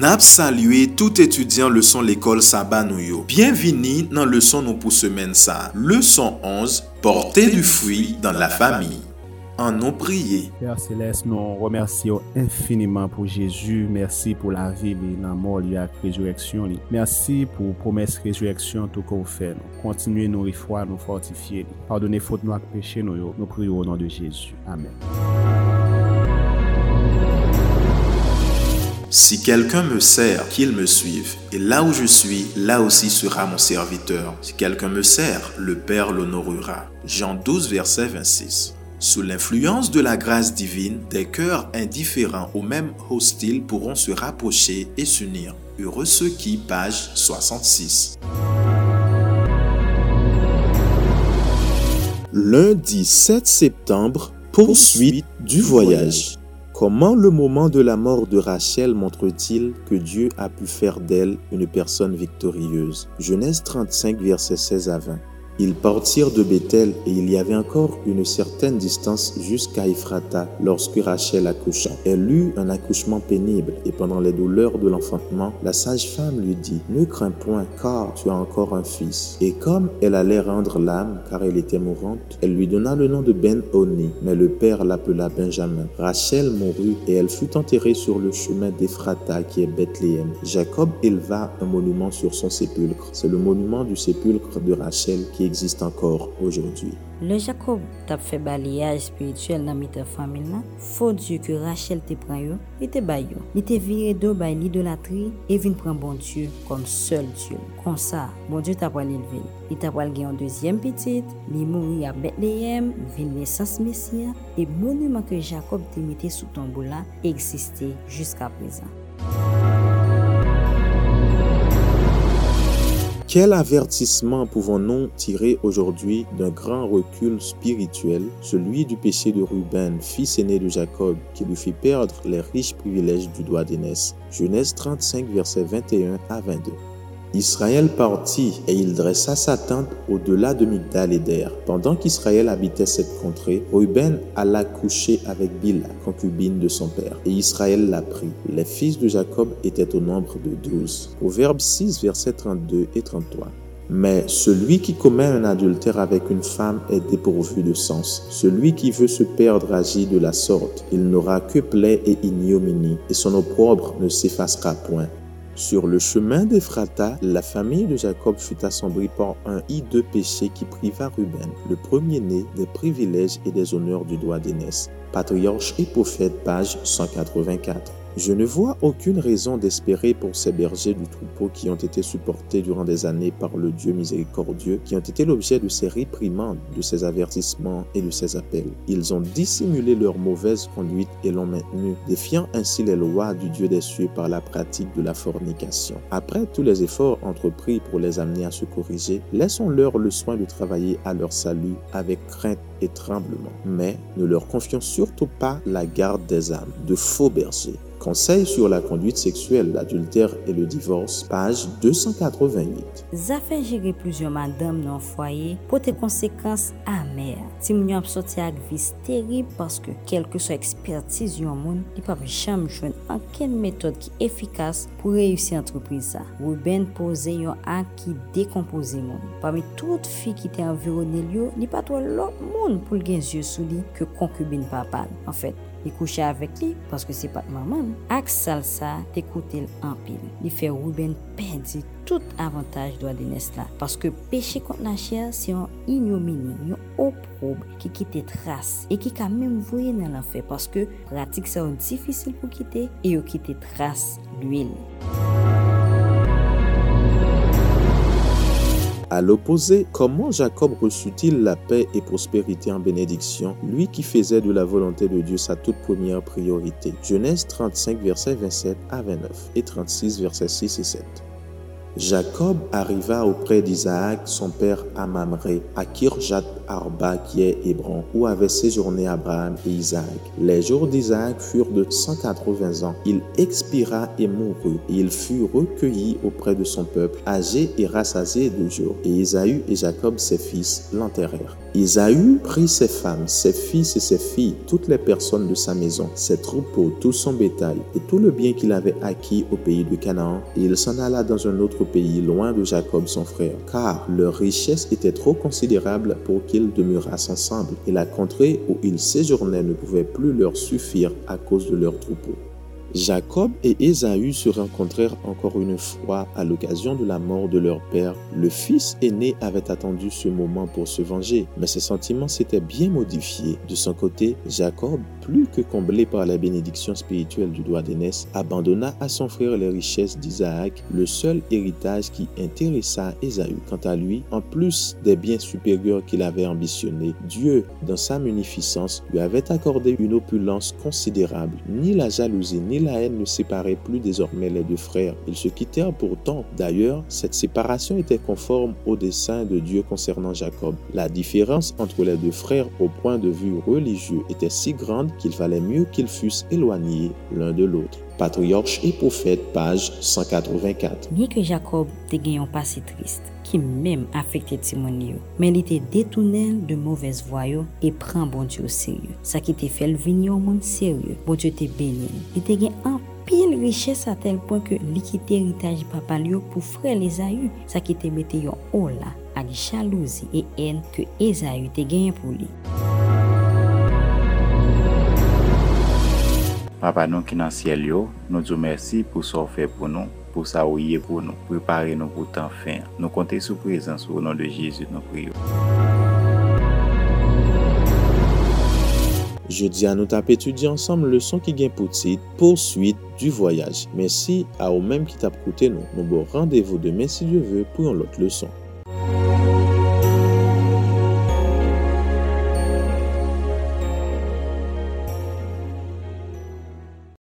Nap salué tout étudiant leçon l'école Saba nou yo. Bienvenue dans leçon nou pour semaine ça. Leçon 11, porter du fruit dans la famille. En nous prier. Père Céleste, nous remercions infiniment pour Jésus. Merci pour la vie, la mort, la résurrection. Merci pour promesse résurrection tout qu'on fait. Continuez nous foi, nous fortifier. Pardonnez faute nous péché nous. Nous prions au nom de Jésus. Amen. Si quelqu'un me sert, qu'il me suive. Et là où je suis, là aussi sera mon serviteur. Si quelqu'un me sert, le Père l'honorera. Jean 12, verset 26. Sous l'influence de la grâce divine, des cœurs indifférents ou même hostiles pourront se rapprocher et s'unir. Heureux ceux qui, page 66. Lundi 7 septembre, poursuite du voyage. Comment le moment de la mort de Rachel montre-t-il que Dieu a pu faire d'elle une personne victorieuse? Genèse 35, versets 16 à 20. Ils partirent de Bethel et il y avait encore une certaine distance jusqu'à Ephrata lorsque Rachel accoucha. Elle eut un accouchement pénible et pendant les douleurs de l'enfantement, la sage-femme lui dit Ne crains point car tu as encore un fils. Et comme elle allait rendre l'âme car elle était mourante, elle lui donna le nom de Ben-Oni, mais le père l'appela Benjamin. Rachel mourut et elle fut enterrée sur le chemin d'Ephrata qui est Bethléem. Jacob éleva un monument sur son sépulcre. C'est le monument du sépulcre de Rachel qui existe encore aujourd'hui. Le Jacob t'a fait balayage spirituel dans ta famille faut Dieu que Rachel te prend yo, il te bay. Il te viré de bay l'idolâtrie et vient prendre bon Dieu comme seul Dieu. Comme ça, bon Dieu t'a pas l'élever. Il t'a pas un deuxième petite, il mourit à Bethléem, vin naissance Messia et monument que Jacob te mis sous ton là existait jusqu'à présent. Quel avertissement pouvons-nous tirer aujourd'hui d'un grand recul spirituel, celui du péché de Ruben, fils aîné de Jacob, qui lui fit perdre les riches privilèges du droit d'aînesse? Genèse 35, versets 21 à 22. Israël partit et il dressa sa tente au-delà de Migdal et d'Er. Pendant qu'Israël habitait cette contrée, Ruben alla coucher avec Bila, concubine de son père, et Israël la prit. Les fils de Jacob étaient au nombre de douze. Proverbe 6, versets 32 et 33. Mais celui qui commet un adultère avec une femme est dépourvu de sens. Celui qui veut se perdre agit de la sorte. Il n'aura que plaie et ignominie, et son opprobre ne s'effacera point. Sur le chemin d'Ephrata, la famille de Jacob fut assemblée par un hideux péché qui priva Ruben, le premier-né, des privilèges et des honneurs du droit d'aînesse. Patriarche et prophète, page 184. Je ne vois aucune raison d'espérer pour ces bergers du troupeau qui ont été supportés durant des années par le Dieu miséricordieux, qui ont été l'objet de ces réprimandes, de ces avertissements et de ces appels. Ils ont dissimulé leur mauvaise conduite et l'ont maintenue, défiant ainsi les lois du Dieu des cieux par la pratique de la fornication. Après tous les efforts entrepris pour les amener à se corriger, laissons-leur le soin de travailler à leur salut avec crainte et tremblement. Mais ne leur confions surtout pas la garde des âmes, de faux bergers. Conseil sur la conduite sexuelle, l'adultère et le divorce, page 288. Zafen jere plizyon madame nan fwaye pote konsekans amer. Ti moun yon ap soti ak vis terib paske kelke so ekspertiz yon moun, li pap jam jwen anken metode ki efikas pou reyusi antreprise. Ruben pose yon ak ki dekompose moun. Pame tout fi ki te environel yo, li patwa lop moun pou lgen zye sou li ke konkubine papal. En fèt, fait, li kouche avèk li, paske se pat maman, ak sal sa te koute l anpil. Li fe Ruben perdi tout avantaj do adenes la, paske peche kont la chè se yon ignomini, yon oprob ki kite tras, e ki ka mèm voye nan lan fe, paske pratik sa yon difisil pou kite, e yo kite tras l'uil. À l'opposé, comment Jacob reçut-il la paix et prospérité en bénédiction, lui qui faisait de la volonté de Dieu sa toute première priorité Genèse 35, versets 27 à 29 et 36, versets 6 et 7. Jacob arriva auprès d'Isaac, son père à Mamré, à Kirjat Arba qui est Hébron, où avaient séjourné Abraham et Isaac. Les jours d'Isaac furent de 180 ans. Il expira et mourut, et il fut recueilli auprès de son peuple, âgé et rassasié de jours. Et Isaü et Jacob, ses fils, l'enterrèrent. Isaü prit ses femmes, ses fils et ses filles, toutes les personnes de sa maison, ses troupeaux, tout son bétail et tout le bien qu'il avait acquis au pays de Canaan, et il s'en alla dans un autre pays, loin de Jacob son frère, car leur richesse était trop considérable pour qu'ils demeurassent ensemble, et la contrée où ils séjournaient ne pouvait plus leur suffire à cause de leurs troupeaux. Jacob et Ésaü se rencontrèrent encore une fois à l'occasion de la mort de leur père. Le fils aîné avait attendu ce moment pour se venger, mais ses sentiments s'étaient bien modifiés. De son côté, Jacob, plus que comblé par la bénédiction spirituelle du doigt d'aînesse, abandonna à son frère les richesses d'Isaac, le seul héritage qui intéressa Ésaü. Quant à lui, en plus des biens supérieurs qu'il avait ambitionnés, Dieu, dans sa munificence, lui avait accordé une opulence considérable. Ni la jalousie ni la haine ne séparaient plus désormais les deux frères. Ils se quittèrent pourtant. D'ailleurs, cette séparation était conforme au dessein de Dieu concernant Jacob. La différence entre les deux frères au point de vue religieux était si grande qu'il fallait mieux qu'ils fussent éloignés l'un de l'autre. Patriarche et Prophète, page 184. Nye ke Jacob te genyon pasi trist, ki mèm afekte timon yo, men li te detounen de mouvez voyo e pran bon diyo seryo. Sa ki te fel vinyon moun seryo, bon diyo te benyen. Li te gen an pil riches a tel pon ke li ki te eritaj papal yo pou fre les ayu, sa ki te mete yo ola ak jalouzi e en ke Ezayu te genyen pou li. Papa nou ki nan siel yo, nou djou mersi pou so fe pou nou, pou sa ou ye pou nou, prepare nou pou tan fin. Nou konte sou prezans ou nan de Jezu nou priyo. Jodi an nou tap etudi ansam le son ki gen pou tit, Poursuit du Voyaj. Mersi a ou menm ki tap koute nou. Nou bo randevou demen si Diyo ve pou yon lot le son.